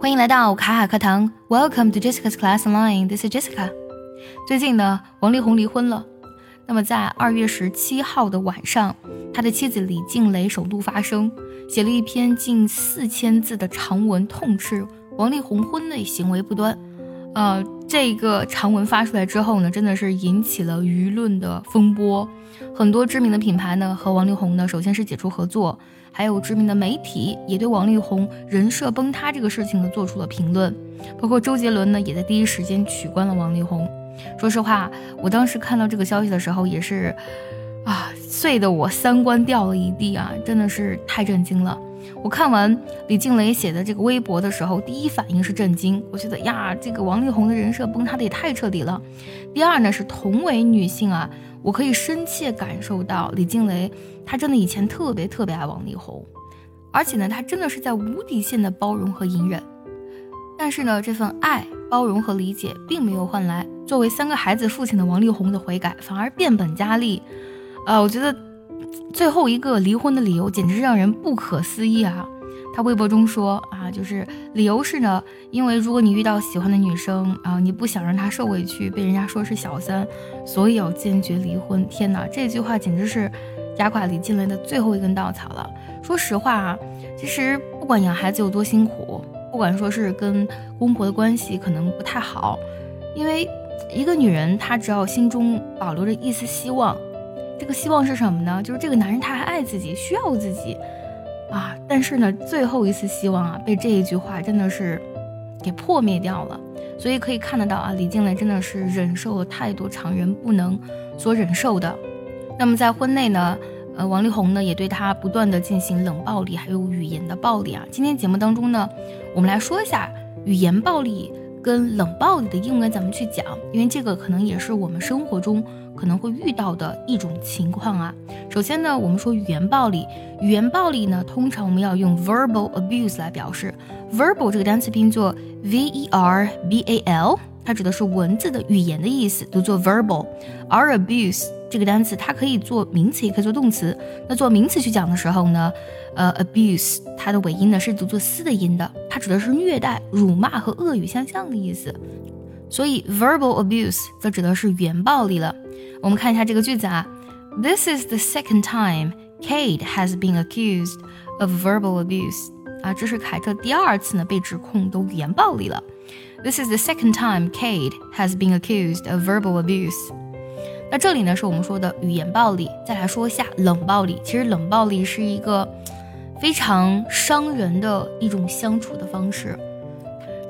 欢迎来到卡卡课堂，Welcome to Jessica's Class Online. This is Jessica. 最近呢，王力宏离婚了。那么在二月十七号的晚上，他的妻子李静蕾首度发声，写了一篇近四千字的长文，痛斥王力宏婚内行为不端。呃，这个长文发出来之后呢，真的是引起了舆论的风波。很多知名的品牌呢和王力宏呢，首先是解除合作，还有知名的媒体也对王力宏人设崩塌这个事情呢做出了评论。包括周杰伦呢，也在第一时间取关了王力宏。说实话，我当时看到这个消息的时候，也是啊，碎的我三观掉了一地啊，真的是太震惊了。我看完李静蕾写的这个微博的时候，第一反应是震惊，我觉得呀，这个王力宏的人设崩塌的也太彻底了。第二呢，是同为女性啊，我可以深切感受到李静蕾她真的以前特别特别爱王力宏，而且呢，她真的是在无底线的包容和隐忍。但是呢，这份爱、包容和理解并没有换来作为三个孩子父亲的王力宏的悔改，反而变本加厉。呃，我觉得。最后一个离婚的理由简直让人不可思议啊！他微博中说啊，就是理由是呢，因为如果你遇到喜欢的女生啊，你不想让她受委屈，被人家说是小三，所以要坚决离婚。天哪，这句话简直是压垮李静蕾的最后一根稻草了。说实话啊，其实不管养孩子有多辛苦，不管说是跟公婆的关系可能不太好，因为一个女人她只要心中保留着一丝希望。这个希望是什么呢？就是这个男人他还爱自己，需要自己，啊！但是呢，最后一丝希望啊，被这一句话真的是给破灭掉了。所以可以看得到啊，李静蕾真的是忍受了太多常人不能所忍受的。那么在婚内呢，呃，王力宏呢也对他不断的进行冷暴力，还有语言的暴力啊。今天节目当中呢，我们来说一下语言暴力跟冷暴力的英文怎么去讲，因为这个可能也是我们生活中。可能会遇到的一种情况啊。首先呢，我们说语言暴力，语言暴力呢，通常我们要用 verbal abuse 来表示。verbal 这个单词拼作 v e r b a l，它指的是文字的语言的意思，读作 verbal。而 abuse 这个单词它可以做名词，也可以做动词。那做名词去讲的时候呢，呃，abuse 它的尾音呢是读作嘶的音的，它指的是虐待、辱骂和恶语相向的意思。所以 verbal abuse 则指的是语言暴力了。我们看一下这个句子啊，This is the second time Kate has been accused of verbal abuse。啊，这是凯特第二次呢被指控都语言暴力了。This is the second time Kate has been accused of verbal abuse。 那这里呢是我们说的语言暴力。再来说一下冷暴力。其实冷暴力是一个非常伤人的一种相处的方式。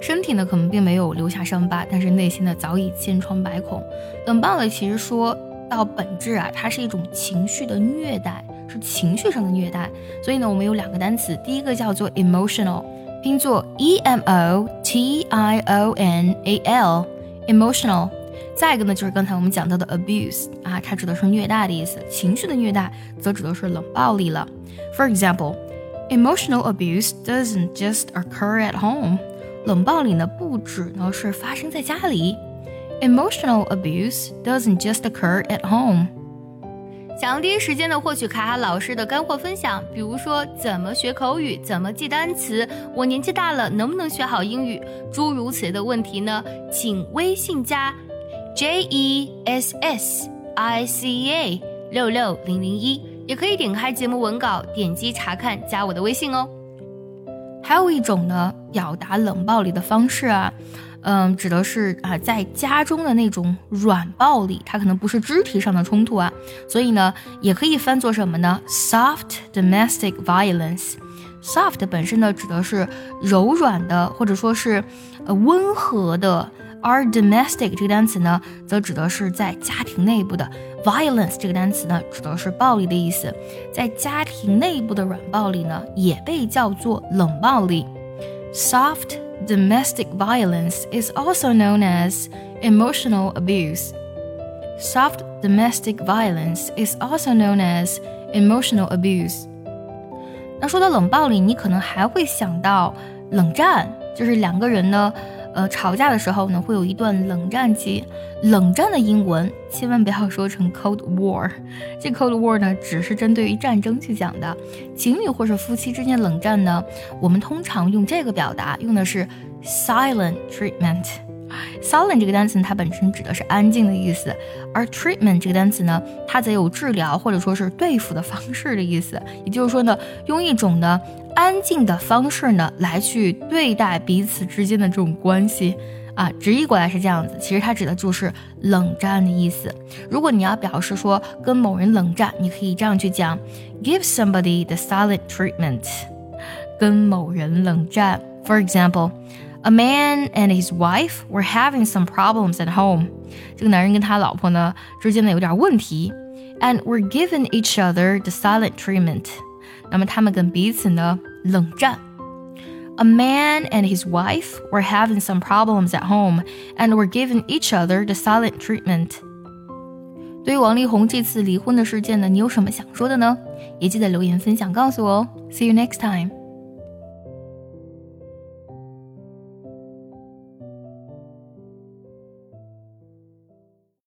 身体呢可能并没有留下伤疤，但是内心呢早已千疮百孔。冷暴力其实说到本质啊，它是一种情绪的虐待，是情绪上的虐待。所以呢，我们有两个单词，第一个叫做 emotional，拼作 e m o t i o n a l，emotional。再一个呢就是刚才我们讲到的 abuse 啊，它指的是虐待的意思，情绪的虐待则指的是冷暴力了。For example，emotional abuse doesn't just occur at home。冷暴力呢，不止呢是发生在家里，emotional abuse doesn't just occur at home。想要第一时间的获取卡卡老师的干货分享，比如说怎么学口语，怎么记单词，我年纪大了能不能学好英语，诸如此类的问题呢？请微信加 J E S S I C A 六六零零一，也可以点开节目文稿，点击查看，加我的微信哦。还有一种呢，表达冷暴力的方式啊，嗯，指的是啊，在家中的那种软暴力，它可能不是肢体上的冲突啊，所以呢，也可以翻作什么呢？Soft domestic violence。Soft 本身呢，指的是柔软的，或者说是呃温和的。而 domestic 这个单词呢，则指的是在家庭内部的 violence 这个单词呢，指的是暴力的意思。在家庭内部的软暴力呢，也被叫做冷暴力。Soft domestic violence is also known as emotional abuse. Soft domestic violence is also known as emotional abuse. 那说到冷暴力，你可能还会想到冷战，就是两个人呢。 呃，吵架的时候呢，会有一段冷战期。冷战的英文千万不要说成 Cold War，这 Cold War 呢，只是针对于战争去讲的。情侣或者夫妻之间冷战呢，我们通常用这个表达，用的是 silent treatment。silent 这个单词它本身指的是安静的意思，而 treatment 这个单词呢，它则有治疗或者说是对付的方式的意思。也就是说呢，用一种呢。安静的方式呢，来去对待彼此之间的这种关系啊，直译过来是这样子。其实它指的就是冷战的意思。如果你要表示说跟某人冷战，你可以这样去讲：give somebody the silent treatment。跟某人冷战，for example，a man and his wife were having some problems at home。这个男人跟他老婆呢之间呢有点问题，and were given each other the silent treatment。 那么他们跟彼此呢冷战。A man and his wife were having some problems at home and were giving each other the silent treatment. 对于王力宏这次离婚的事件呢，你有什么想说的呢？也记得留言分享告诉我哦。See you next time.